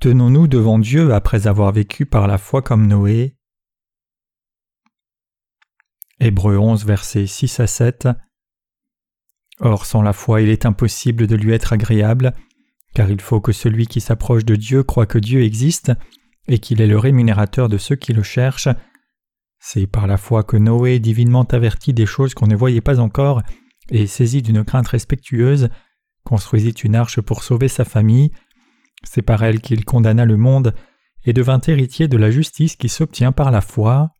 tenons-nous devant Dieu après avoir vécu par la foi comme Noé Hébreux 11, versets 6 à 7 Or, sans la foi, il est impossible de lui être agréable, car il faut que celui qui s'approche de Dieu croit que Dieu existe et qu'il est le rémunérateur de ceux qui le cherchent. C'est par la foi que Noé, divinement averti des choses qu'on ne voyait pas encore, et saisi d'une crainte respectueuse, construisit une arche pour sauver sa famille. C'est par elle qu'il condamna le monde et devint héritier de la justice qui s'obtient par la foi.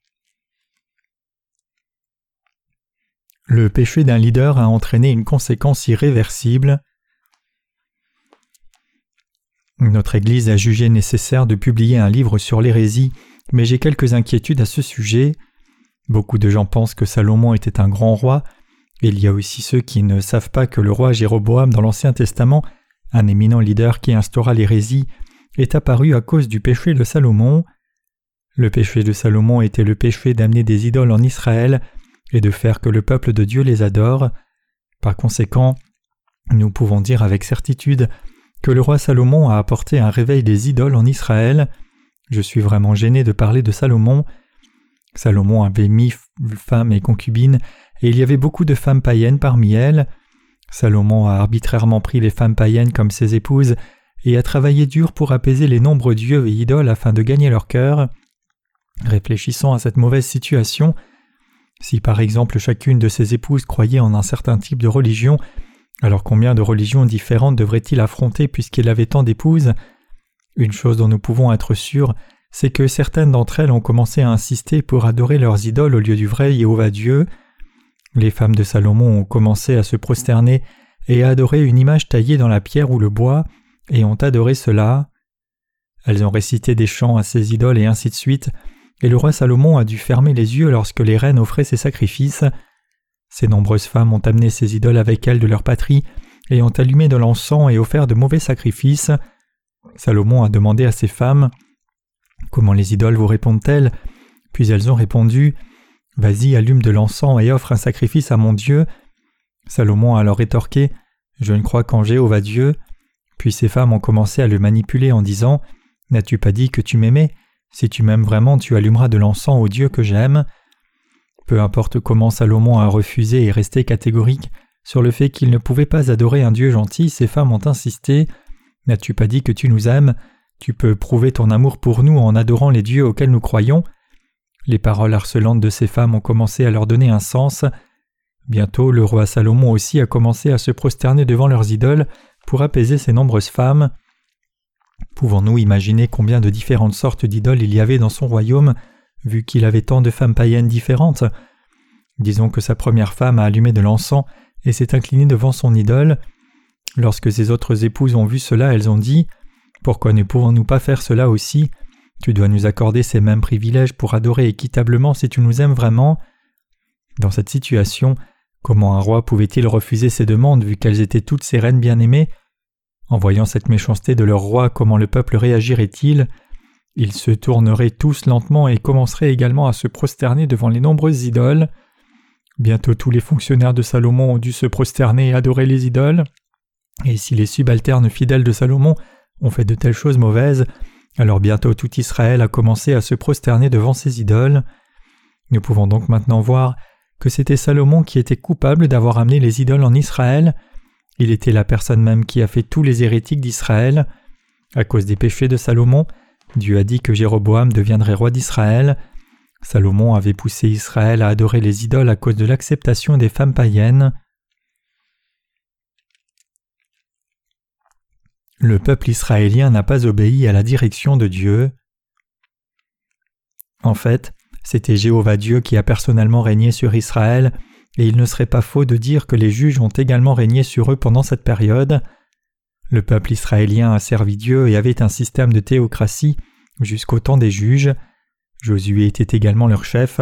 Le péché d'un leader a entraîné une conséquence irréversible. Notre Église a jugé nécessaire de publier un livre sur l'hérésie, mais j'ai quelques inquiétudes à ce sujet. Beaucoup de gens pensent que Salomon était un grand roi, il y a aussi ceux qui ne savent pas que le roi Jéroboam dans l'Ancien Testament, un éminent leader qui instaura l'hérésie, est apparu à cause du péché de Salomon. Le péché de Salomon était le péché d'amener des idoles en Israël et de faire que le peuple de Dieu les adore. Par conséquent, nous pouvons dire avec certitude que le roi Salomon a apporté un réveil des idoles en Israël. Je suis vraiment gêné de parler de Salomon. Salomon avait mis femmes et concubines, et il y avait beaucoup de femmes païennes parmi elles. Salomon a arbitrairement pris les femmes païennes comme ses épouses, et a travaillé dur pour apaiser les nombreux dieux et idoles afin de gagner leur cœur. Réfléchissons à cette mauvaise situation. Si par exemple chacune de ses épouses croyait en un certain type de religion, alors combien de religions différentes devrait-il affronter puisqu'il avait tant d'épouses? Une chose dont nous pouvons être sûrs, c'est que certaines d'entre elles ont commencé à insister pour adorer leurs idoles au lieu du vrai Jéhovah Dieu. Les femmes de Salomon ont commencé à se prosterner et à adorer une image taillée dans la pierre ou le bois, et ont adoré cela. Elles ont récité des chants à ces idoles et ainsi de suite, et le roi Salomon a dû fermer les yeux lorsque les reines offraient ses sacrifices. Ces nombreuses femmes ont amené ces idoles avec elles de leur patrie et ont allumé de l'encens et offert de mauvais sacrifices. Salomon a demandé à ces femmes Comment les idoles vous répondent-elles? Puis elles ont répondu Vas-y, allume de l'encens et offre un sacrifice à mon Dieu. Salomon a alors rétorqué Je ne crois qu'en Jéhovah Dieu. Puis ces femmes ont commencé à le manipuler en disant N'as-tu pas dit que tu m'aimais? Si tu m'aimes vraiment, tu allumeras de l'encens au Dieu que j'aime. Peu importe comment Salomon a refusé et resté catégorique sur le fait qu'il ne pouvait pas adorer un Dieu gentil, ces femmes ont insisté N'as-tu pas dit que tu nous aimes? Tu peux prouver ton amour pour nous en adorant les dieux auxquels nous croyons Les paroles harcelantes de ces femmes ont commencé à leur donner un sens. Bientôt, le roi Salomon aussi a commencé à se prosterner devant leurs idoles pour apaiser ces nombreuses femmes. Pouvons-nous imaginer combien de différentes sortes d'idoles il y avait dans son royaume vu qu'il avait tant de femmes païennes différentes? Disons que sa première femme a allumé de l'encens et s'est inclinée devant son idole. Lorsque ses autres épouses ont vu cela, elles ont dit Pourquoi ne pouvons-nous pas faire cela aussi? Tu dois nous accorder ces mêmes privilèges pour adorer équitablement si tu nous aimes vraiment. Dans cette situation, comment un roi pouvait-il refuser ces demandes vu qu'elles étaient toutes ses reines bien-aimées? En voyant cette méchanceté de leur roi, comment le peuple réagirait-il? Ils se tourneraient tous lentement et commenceraient également à se prosterner devant les nombreuses idoles. Bientôt tous les fonctionnaires de Salomon ont dû se prosterner et adorer les idoles. Et si les subalternes fidèles de Salomon ont fait de telles choses mauvaises, alors bientôt tout Israël a commencé à se prosterner devant ces idoles. Nous pouvons donc maintenant voir que c'était Salomon qui était coupable d'avoir amené les idoles en Israël. Il était la personne même qui a fait tous les hérétiques d'Israël. À cause des péchés de Salomon, Dieu a dit que Jéroboam deviendrait roi d'Israël. Salomon avait poussé Israël à adorer les idoles à cause de l'acceptation des femmes païennes. Le peuple israélien n'a pas obéi à la direction de Dieu. En fait, c'était Jéhovah Dieu qui a personnellement régné sur Israël, et il ne serait pas faux de dire que les juges ont également régné sur eux pendant cette période. Le peuple israélien a servi Dieu et avait un système de théocratie jusqu'au temps des juges. Josué était également leur chef.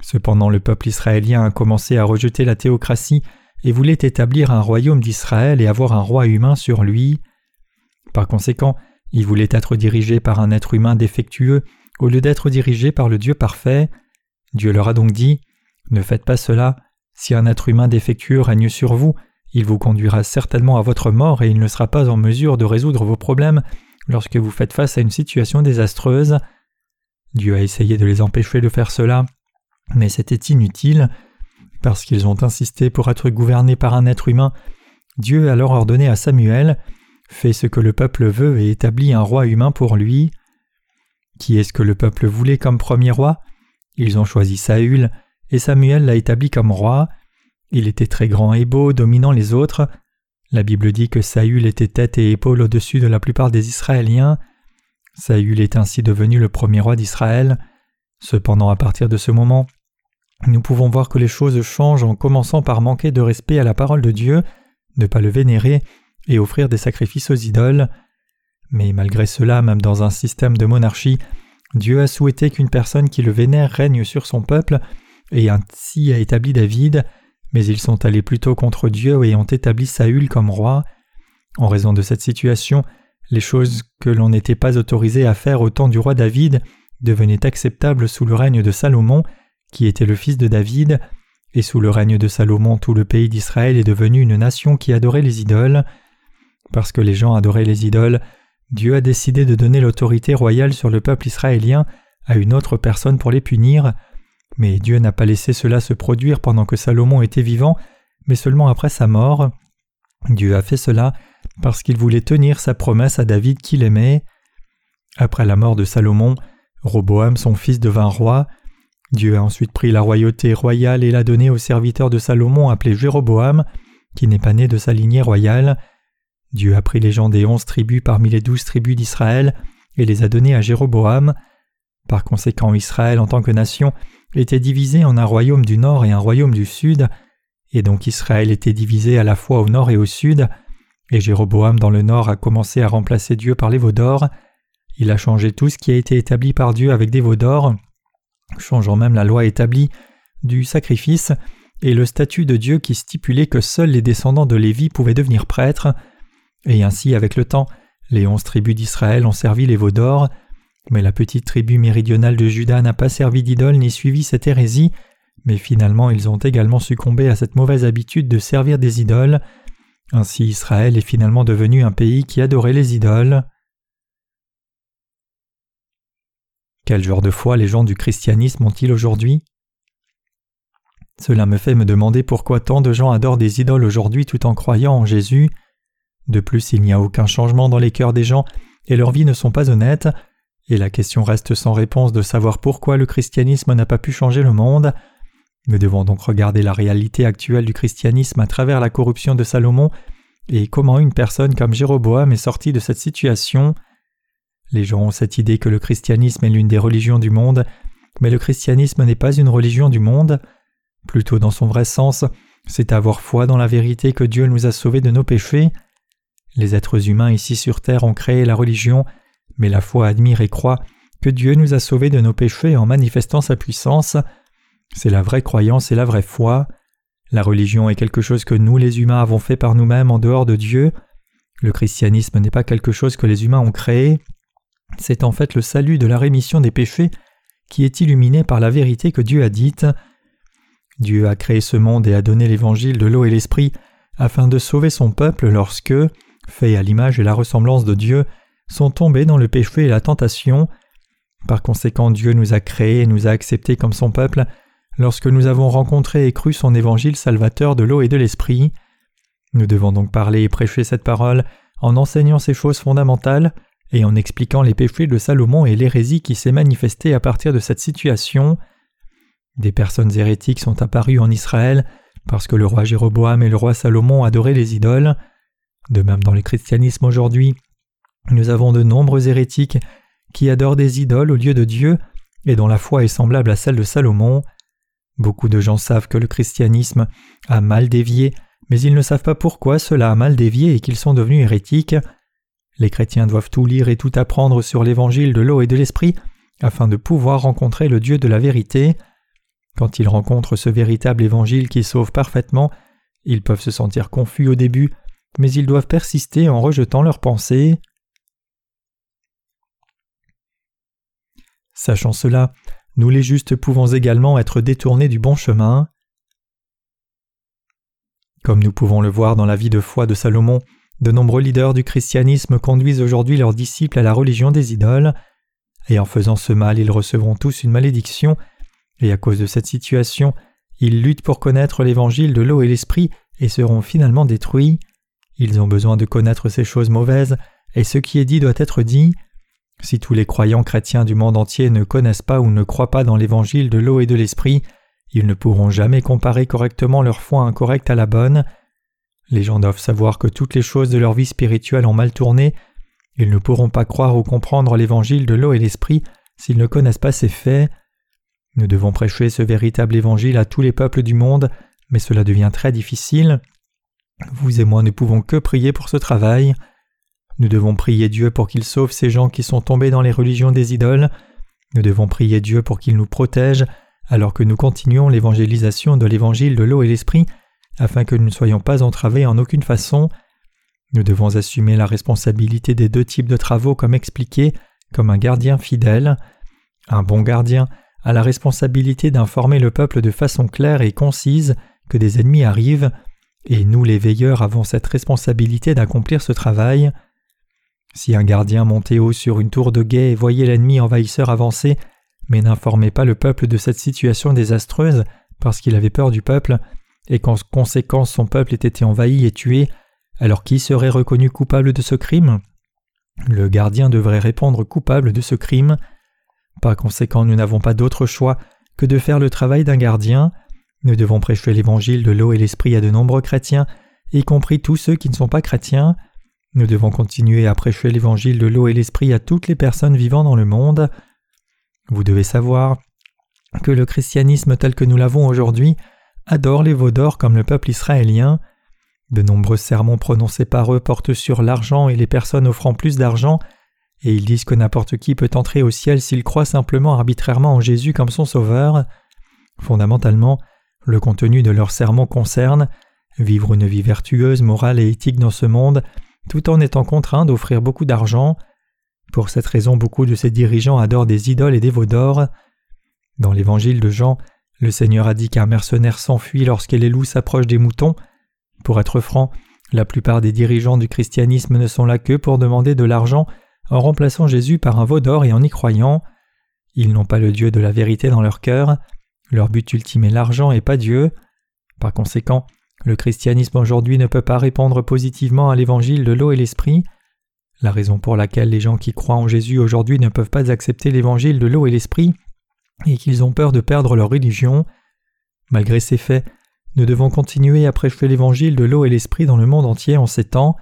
Cependant le peuple israélien a commencé à rejeter la théocratie et voulait établir un royaume d'Israël et avoir un roi humain sur lui. Par conséquent, il voulait être dirigé par un être humain défectueux au lieu d'être dirigé par le Dieu parfait. Dieu leur a donc dit Ne faites pas cela. Si un être humain défectueux règne sur vous, il vous conduira certainement à votre mort et il ne sera pas en mesure de résoudre vos problèmes lorsque vous faites face à une situation désastreuse. Dieu a essayé de les empêcher de faire cela, mais c'était inutile. Parce qu'ils ont insisté pour être gouvernés par un être humain, Dieu a alors ordonné à Samuel Fais ce que le peuple veut et établit un roi humain pour lui. Qui est-ce que le peuple voulait comme premier roi? Ils ont choisi Saül, et Samuel l'a établi comme roi. Il était très grand et beau, dominant les autres. La Bible dit que Saül était tête et épaule au-dessus de la plupart des Israéliens. Saül est ainsi devenu le premier roi d'Israël. Cependant, à partir de ce moment, nous pouvons voir que les choses changent en commençant par manquer de respect à la parole de Dieu, ne pas le vénérer et offrir des sacrifices aux idoles. Mais malgré cela, même dans un système de monarchie, Dieu a souhaité qu'une personne qui le vénère règne sur son peuple, et ainsi a établi David, mais ils sont allés plutôt contre Dieu et ont établi Saül comme roi. En raison de cette situation, les choses que l'on n'était pas autorisé à faire au temps du roi David devenaient acceptables sous le règne de Salomon, qui était le fils de David, et sous le règne de Salomon tout le pays d'Israël est devenu une nation qui adorait les idoles. Parce que les gens adoraient les idoles, Dieu a décidé de donner l'autorité royale sur le peuple israélien à une autre personne pour les punir, mais Dieu n'a pas laissé cela se produire pendant que Salomon était vivant, mais seulement après sa mort. Dieu a fait cela parce qu'il voulait tenir sa promesse à David qu'il aimait. Après la mort de Salomon, Roboam son fils devint roi. Dieu a ensuite pris la royauté royale et l'a donnée au serviteur de Salomon appelé Jéroboam, qui n'est pas né de sa lignée royale. Dieu a pris les gens des onze tribus parmi les douze tribus d'Israël et les a donnés à Jéroboam. Par conséquent, Israël en tant que nation était divisé en un royaume du nord et un royaume du sud, et donc Israël était divisé à la fois au nord et au sud, et Jéroboam dans le nord a commencé à remplacer Dieu par les veaux d'or. Il a changé tout ce qui a été établi par Dieu avec des veaux d'or, changeant même la loi établie du sacrifice et le statut de Dieu qui stipulait que seuls les descendants de Lévi pouvaient devenir prêtres. Et ainsi, avec le temps, les onze tribus d'Israël ont servi les veaux d'or, mais la petite tribu méridionale de Juda n'a pas servi d'idole ni suivi cette hérésie, mais finalement ils ont également succombé à cette mauvaise habitude de servir des idoles, ainsi Israël est finalement devenu un pays qui adorait les idoles. Quel genre de foi les gens du christianisme ont-ils aujourd'hui? Cela me fait me demander pourquoi tant de gens adorent des idoles aujourd'hui tout en croyant en Jésus. De plus, il n'y a aucun changement dans les cœurs des gens et leurs vies ne sont pas honnêtes, et la question reste sans réponse de savoir pourquoi le christianisme n'a pas pu changer le monde. Nous devons donc regarder la réalité actuelle du christianisme à travers la corruption de Salomon et comment une personne comme Jéroboam est sortie de cette situation. Les gens ont cette idée que le christianisme est l'une des religions du monde, mais le christianisme n'est pas une religion du monde. Plutôt dans son vrai sens, c'est avoir foi dans la vérité que Dieu nous a sauvés de nos péchés. Les êtres humains ici sur terre ont créé la religion, mais la foi admire et croit que Dieu nous a sauvés de nos péchés en manifestant sa puissance. C'est la vraie croyance et la vraie foi. La religion est quelque chose que nous les humains avons fait par nous-mêmes en dehors de Dieu. Le christianisme n'est pas quelque chose que les humains ont créé. C'est en fait le salut de la rémission des péchés qui est illuminé par la vérité que Dieu a dite. Dieu a créé ce monde et a donné l'évangile de l'eau et l'esprit afin de sauver son peuple lorsque, faits à l'image et la ressemblance de Dieu, sont tombés dans le péché et la tentation. Par conséquent, Dieu nous a créés et nous a acceptés comme son peuple lorsque nous avons rencontré et cru son évangile salvateur de l'eau et de l'esprit. Nous devons donc parler et prêcher cette parole en enseignant ces choses fondamentales et en expliquant les péchés de Salomon et l'hérésie qui s'est manifestée à partir de cette situation. Des personnes hérétiques sont apparues en Israël parce que le roi Jéroboam et le roi Salomon adoraient les idoles. De même dans le christianisme aujourd'hui, nous avons de nombreux hérétiques qui adorent des idoles au lieu de Dieu et dont la foi est semblable à celle de Salomon. Beaucoup de gens savent que le christianisme a mal dévié, mais ils ne savent pas pourquoi cela a mal dévié et qu'ils sont devenus hérétiques. Les chrétiens doivent tout lire et tout apprendre sur l'évangile de l'eau et de l'esprit afin de pouvoir rencontrer le Dieu de la vérité. Quand ils rencontrent ce véritable évangile qui sauve parfaitement, ils peuvent se sentir confus au début, mais ils doivent persister en rejetant leurs pensées. Sachant cela, nous les justes pouvons également être détournés du bon chemin. Comme nous pouvons le voir dans la vie de foi de Salomon, De nombreux leaders du christianisme conduisent aujourd'hui leurs disciples à la religion des idoles, et en faisant ce mal ils recevront tous une malédiction, et à cause de cette situation, ils luttent pour connaître l'évangile de l'eau et l'esprit et seront finalement détruits. Ils ont besoin de connaître ces choses mauvaises, et ce qui est dit doit être dit. Si tous les croyants chrétiens du monde entier ne connaissent pas ou ne croient pas dans l'évangile de l'eau et de l'esprit, ils ne pourront jamais comparer correctement leur foi incorrecte à la bonne. Les gens doivent savoir que toutes les choses de leur vie spirituelle ont mal tourné. Ils ne pourront pas croire ou comprendre l'évangile de l'eau et l'esprit s'ils ne connaissent pas ces faits. Nous devons prêcher ce véritable évangile à tous les peuples du monde, mais cela devient très difficile. Vous et moi ne pouvons que prier pour ce travail. Nous devons prier Dieu pour qu'il sauve ces gens qui sont tombés dans les religions des idoles. Nous devons prier Dieu pour qu'il nous protège alors que nous continuons l'évangélisation de l'évangile de l'eau et l'esprit afin que nous ne soyons pas entravés en aucune façon. Nous devons assumer la responsabilité des deux types de travaux comme expliqué, comme un gardien fidèle. Un bon gardien a la responsabilité d'informer le peuple de façon claire et concise que des ennemis arrivent, et nous les veilleurs avons cette responsabilité d'accomplir ce travail. Si un gardien montait haut sur une tour de guet et voyait l'ennemi envahisseur avancer, mais n'informait pas le peuple de cette situation désastreuse parce qu'il avait peur du peuple, et qu'en conséquence son peuple ait été envahi et tué, alors qui serait reconnu coupable de ce crime? Le gardien devrait répondre coupable de ce crime. Par conséquent, nous n'avons pas d'autre choix que de faire le travail d'un gardien. Nous devons prêcher l'évangile de l'eau et l'esprit à de nombreux chrétiens, y compris tous ceux qui ne sont pas chrétiens. Nous devons continuer à prêcher l'évangile de l'eau et l'esprit à toutes les personnes vivant dans le monde. Vous devez savoir que le christianisme tel que nous l'avons aujourd'hui adore les veaux d'or comme le peuple israélien. De nombreux sermons prononcés par eux portent sur l'argent et les personnes offrant plus d'argent, et ils disent que n'importe qui peut entrer au ciel s'il croit simplement arbitrairement en Jésus comme son sauveur. Fondamentalement, le contenu de leurs sermons concerne vivre une vie vertueuse, morale et éthique dans ce monde, tout en étant contraint d'offrir beaucoup d'argent. Pour cette raison, beaucoup de ces dirigeants adorent des idoles et des veaux d'or. Dans l'évangile de Jean, le Seigneur a dit qu'un mercenaire s'enfuit lorsque les loups s'approchent des moutons. Pour être franc, la plupart des dirigeants du christianisme ne sont là que pour demander de l'argent en remplaçant Jésus par un veau d'or et en y croyant. Ils n'ont pas le Dieu de la vérité dans leur cœur. Leur but ultime est l'argent et pas Dieu. Par conséquent, le christianisme aujourd'hui ne peut pas répondre positivement à l'évangile de l'eau et l'esprit. La raison pour laquelle les gens qui croient en Jésus aujourd'hui ne peuvent pas accepter l'évangile de l'eau et l'esprit est qu'ils ont peur de perdre leur religion. Malgré ces faits, nous devons continuer à prêcher l'évangile de l'eau et l'esprit dans le monde entier en ces temps.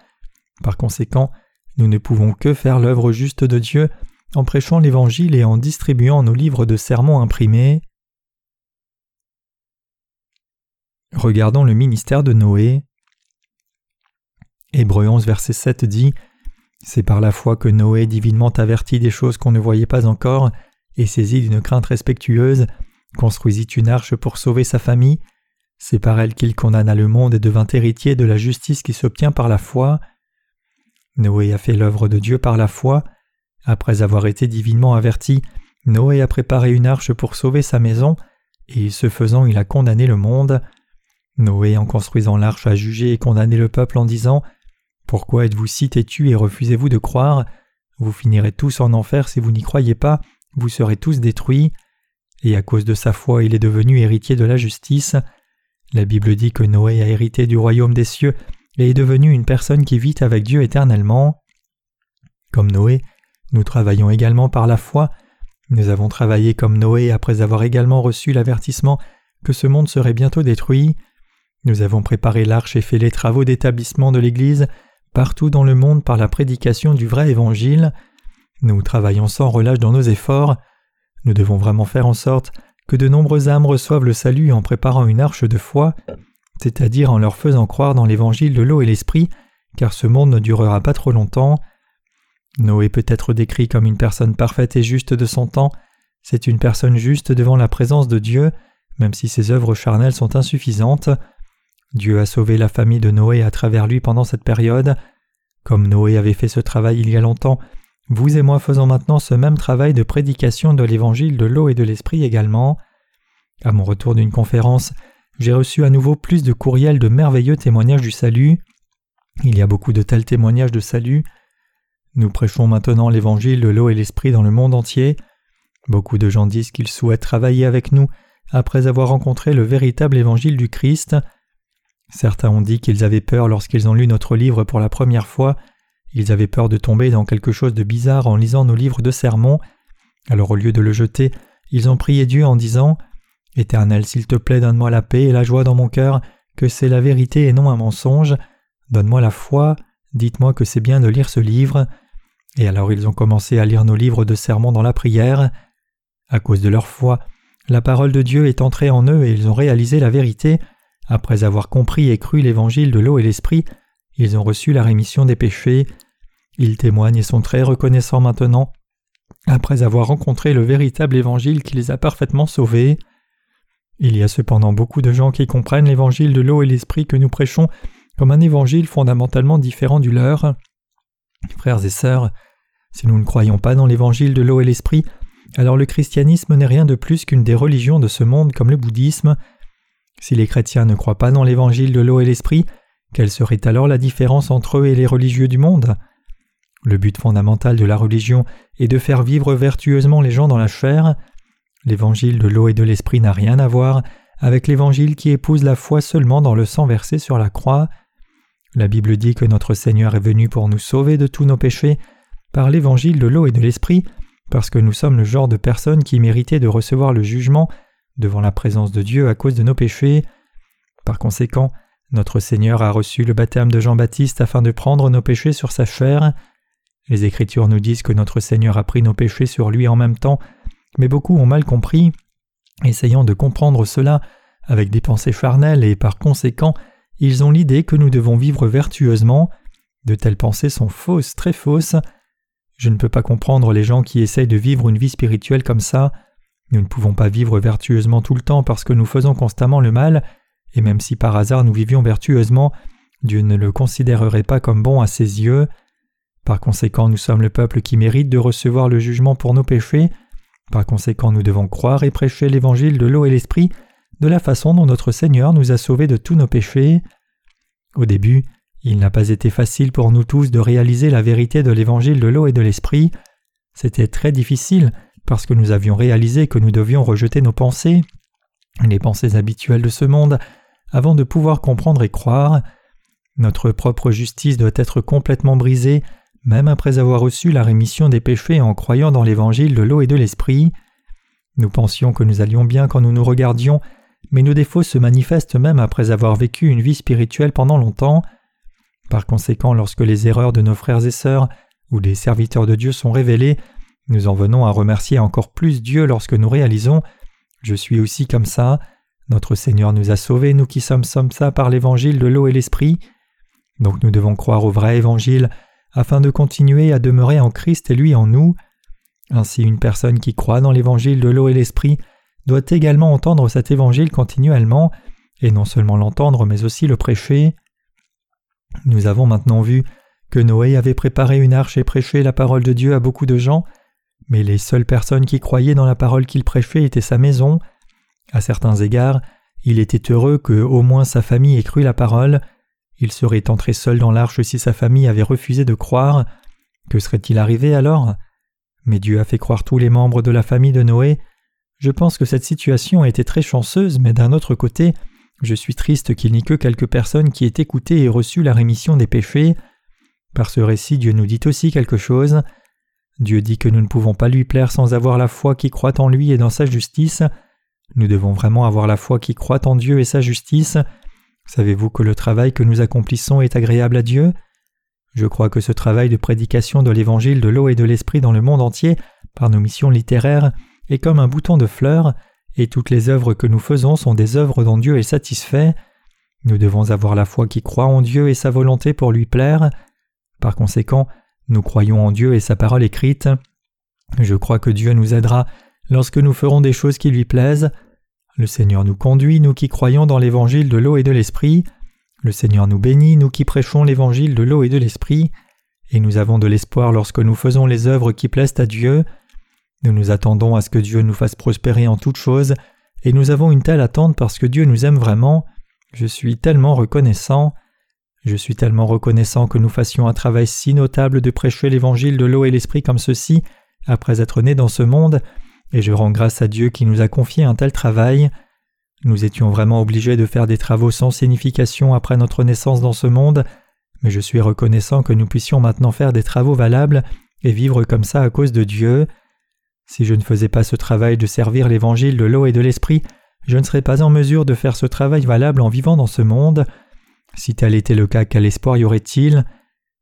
Par conséquent, nous ne pouvons que faire l'œuvre juste de Dieu en prêchant l'évangile et en distribuant nos livres de sermons imprimés. Regardons le ministère de Noé. Hébreu 11, verset 7 dit C'est par la foi que Noé, divinement averti des choses qu'on ne voyait pas encore, et saisi d'une crainte respectueuse, construisit une arche pour sauver sa famille. C'est par elle qu'il condamna le monde et devint héritier de la justice qui s'obtient par la foi. Noé a fait l'œuvre de Dieu par la foi. Après avoir été divinement averti, Noé a préparé une arche pour sauver sa maison, et ce faisant il a condamné le monde. Noé, en construisant l'arche, a jugé et condamné le peuple en disant Pourquoi êtes-vous si têtus et refusez-vous de croire? Vous finirez tous en enfer si vous n'y croyez pas, vous serez tous détruits. Et à cause de sa foi, il est devenu héritier de la justice. La Bible dit que Noé a hérité du royaume des cieux et est devenu une personne qui vit avec Dieu éternellement. Comme Noé, nous travaillons également par la foi. Nous avons travaillé comme Noé après avoir également reçu l'avertissement que ce monde serait bientôt détruit. Nous avons préparé l'arche et fait les travaux d'établissement de l'Église partout dans le monde par la prédication du vrai Évangile. Nous travaillons sans relâche dans nos efforts. Nous devons vraiment faire en sorte que de nombreuses âmes reçoivent le salut en préparant une arche de foi, c'est-à-dire en leur faisant croire dans l'Évangile de l'eau et l'Esprit, car ce monde ne durera pas trop longtemps. Noé peut être décrit comme une personne parfaite et juste de son temps, c'est une personne juste devant la présence de Dieu, même si ses œuvres charnelles sont insuffisantes. Dieu a sauvé la famille de Noé à travers lui pendant cette période. Comme Noé avait fait ce travail il y a longtemps, vous et moi faisons maintenant ce même travail de prédication de l'évangile de l'eau et de l'esprit également. À mon retour d'une conférence, j'ai reçu à nouveau plus de courriels de merveilleux témoignages du salut. Il y a beaucoup de tels témoignages de salut. Nous prêchons maintenant l'évangile de l'eau et l'esprit dans le monde entier. Beaucoup de gens disent qu'ils souhaitent travailler avec nous après avoir rencontré le véritable évangile du Christ. Certains ont dit qu'ils avaient peur lorsqu'ils ont lu notre livre pour la première fois, ils avaient peur de tomber dans quelque chose de bizarre en lisant nos livres de sermons, alors au lieu de le jeter, ils ont prié Dieu en disant Éternel, s'il te plaît, donne-moi la paix et la joie dans mon cœur, que c'est la vérité et non un mensonge, donne-moi la foi, dites-moi que c'est bien de lire ce livre. Et alors ils ont commencé à lire nos livres de sermons dans la prière. À cause de leur foi, la parole de Dieu est entrée en eux et ils ont réalisé la vérité. Après avoir compris et cru l'évangile de l'eau et l'esprit, ils ont reçu la rémission des péchés. Ils témoignent et sont très reconnaissants maintenant, après avoir rencontré le véritable évangile qui les a parfaitement sauvés. Il y a cependant beaucoup de gens qui comprennent l'évangile de l'eau et l'esprit que nous prêchons comme un évangile fondamentalement différent du leur. Frères et sœurs, si nous ne croyons pas dans l'évangile de l'eau et l'esprit, alors le christianisme n'est rien de plus qu'une des religions de ce monde comme le bouddhisme. Si les chrétiens ne croient pas dans l'évangile de l'eau et l'esprit, quelle serait alors la différence entre eux et les religieux du monde? Le but fondamental de la religion est de faire vivre vertueusement les gens dans la chair. L'évangile de l'eau et de l'esprit n'a rien à voir avec l'évangile qui épouse la foi seulement dans le sang versé sur la croix. La Bible dit que notre Seigneur est venu pour nous sauver de tous nos péchés par l'évangile de l'eau et de l'esprit, parce que nous sommes le genre de personnes qui méritaient de recevoir le jugement devant la présence de Dieu à cause de nos péchés. Par conséquent, notre Seigneur a reçu le baptême de Jean-Baptiste afin de prendre nos péchés sur sa chair. Les Écritures nous disent que notre Seigneur a pris nos péchés sur lui en même temps, mais beaucoup ont mal compris, essayant de comprendre cela avec des pensées charnelles et par conséquent, ils ont l'idée que nous devons vivre vertueusement. De telles pensées sont fausses, très fausses. Je ne peux pas comprendre les gens qui essayent de vivre une vie spirituelle comme ça. Nous ne pouvons pas vivre vertueusement tout le temps parce que nous faisons constamment le mal, et même si par hasard nous vivions vertueusement, Dieu ne le considérerait pas comme bon à ses yeux. Par conséquent, nous sommes le peuple qui mérite de recevoir le jugement pour nos péchés. Par conséquent, nous devons croire et prêcher l'évangile de l'eau et l'esprit de la façon dont notre Seigneur nous a sauvés de tous nos péchés. Au début, il n'a pas été facile pour nous tous de réaliser la vérité de l'évangile de l'eau et de l'esprit. C'était très difficile parce que nous avions réalisé que nous devions rejeter nos pensées, les pensées habituelles de ce monde, avant de pouvoir comprendre et croire. Notre propre justice doit être complètement brisée, même après avoir reçu la rémission des péchés en croyant dans l'évangile de l'eau et de l'esprit. Nous pensions que nous allions bien quand nous nous regardions, mais nos défauts se manifestent même après avoir vécu une vie spirituelle pendant longtemps. Par conséquent, lorsque les erreurs de nos frères et sœurs ou des serviteurs de Dieu sont révélées, nous en venons à remercier encore plus Dieu lorsque nous réalisons Je suis aussi comme ça, notre Seigneur nous a sauvés, nous qui sommes comme ça par l'évangile de l'eau et l'esprit. Donc nous devons croire au vrai évangile afin de continuer à demeurer en Christ et lui en nous. Ainsi une personne qui croit dans l'évangile de l'eau et l'esprit doit également entendre cet évangile continuellement, et non seulement l'entendre mais aussi le prêcher. Nous avons maintenant vu que Noé avait préparé une arche et prêché la parole de Dieu à beaucoup de gens, mais les seules personnes qui croyaient dans la parole qu'il prêchait étaient sa maison, à certains égards, il était heureux que au moins sa famille ait cru la parole. Il serait entré seul dans l'arche si sa famille avait refusé de croire. Que serait-il arrivé alors? Mais Dieu a fait croire tous les membres de la famille de Noé. Je pense que cette situation a été très chanceuse, mais d'un autre côté, je suis triste qu'il n'y ait que quelques personnes qui aient écouté et reçu la rémission des péchés. Par ce récit, Dieu nous dit aussi quelque chose. Dieu dit que nous ne pouvons pas lui plaire sans avoir la foi qui croit en lui et dans sa justice. Nous devons vraiment avoir la foi qui croit en Dieu et sa justice. Savez-vous que le travail que nous accomplissons est agréable à Dieu? Je crois que ce travail de prédication de l'évangile de l'eau et de l'esprit dans le monde entier, par nos missions littéraires, est comme un bouton de fleurs, et toutes les œuvres que nous faisons sont des œuvres dont Dieu est satisfait. Nous devons avoir la foi qui croit en Dieu et sa volonté pour lui plaire. Par conséquent, nous croyons en Dieu et sa parole écrite. Je crois que Dieu nous aidera lorsque nous ferons des choses qui lui plaisent. Le Seigneur nous conduit, nous qui croyons dans l'évangile de l'eau et de l'esprit. Le Seigneur nous bénit, nous qui prêchons l'évangile de l'eau et de l'esprit. Et nous avons de l'espoir lorsque nous faisons les œuvres qui plaisent à Dieu. Nous nous attendons à ce que Dieu nous fasse prospérer en toutes choses, et nous avons une telle attente parce que Dieu nous aime vraiment. Je suis tellement reconnaissant. Je suis tellement reconnaissant que nous fassions un travail si notable de prêcher l'évangile de l'eau et l'esprit comme ceci, après être nés dans ce monde, et je rends grâce à Dieu qui nous a confié un tel travail. Nous étions vraiment obligés de faire des travaux sans signification après notre naissance dans ce monde, mais je suis reconnaissant que nous puissions maintenant faire des travaux valables et vivre comme ça à cause de Dieu. Si je ne faisais pas ce travail de servir l'évangile de l'eau et de l'esprit, je ne serais pas en mesure de faire ce travail valable en vivant dans ce monde. Si tel était le cas, quel espoir y aurait-il?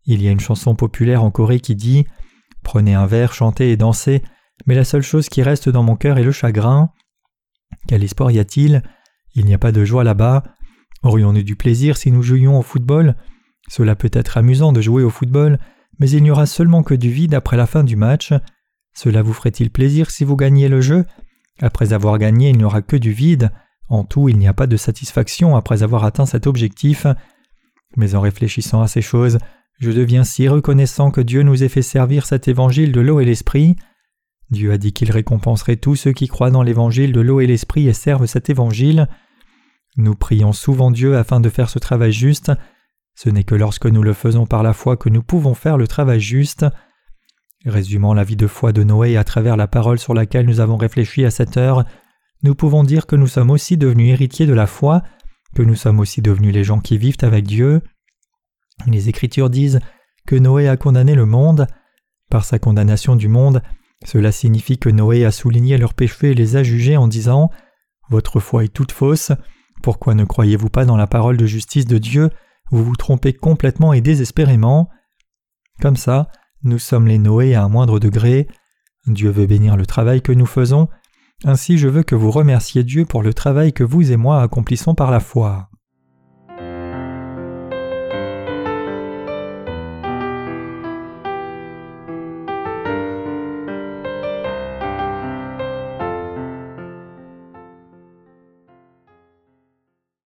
Il y a une chanson populaire en Corée qui dit Prenez un verre, chantez et dansez, mais la seule chose qui reste dans mon cœur est le chagrin. Quel espoir y a-t-il? Il n'y a pas de joie là-bas. Aurions-nous du plaisir si nous jouions au football? Cela peut être amusant de jouer au football, mais il n'y aura seulement que du vide après la fin du match. Cela vous ferait-il plaisir si vous gagniez le jeu? Après avoir gagné, il n'y aura que du vide. En tout, il n'y a pas de satisfaction après avoir atteint cet objectif. Mais en réfléchissant à ces choses, je deviens si reconnaissant que Dieu nous ait fait servir cet évangile de l'eau et l'esprit. Dieu a dit qu'il récompenserait tous ceux qui croient dans l'évangile de l'eau et l'esprit et servent cet évangile. Nous prions souvent Dieu afin de faire ce travail juste. Ce n'est que lorsque nous le faisons par la foi que nous pouvons faire le travail juste. Résumant la vie de foi de Noé à travers la parole sur laquelle nous avons réfléchi à cette heure, nous pouvons dire que nous sommes aussi devenus héritiers de la foi, que nous sommes aussi devenus les gens qui vivent avec Dieu. Les Écritures disent que Noé a condamné le monde. Par sa condamnation du monde, cela signifie que Noé a souligné leurs péchés et les a jugés en disant Votre foi est toute fausse. Pourquoi ne croyez-vous pas dans la parole de justice de Dieu? Vous vous trompez complètement et désespérément. Comme ça, nous sommes les Noé à un moindre degré. Dieu veut bénir le travail que nous faisons, ainsi je veux que vous remerciez Dieu pour le travail que vous et moi accomplissons par la foi.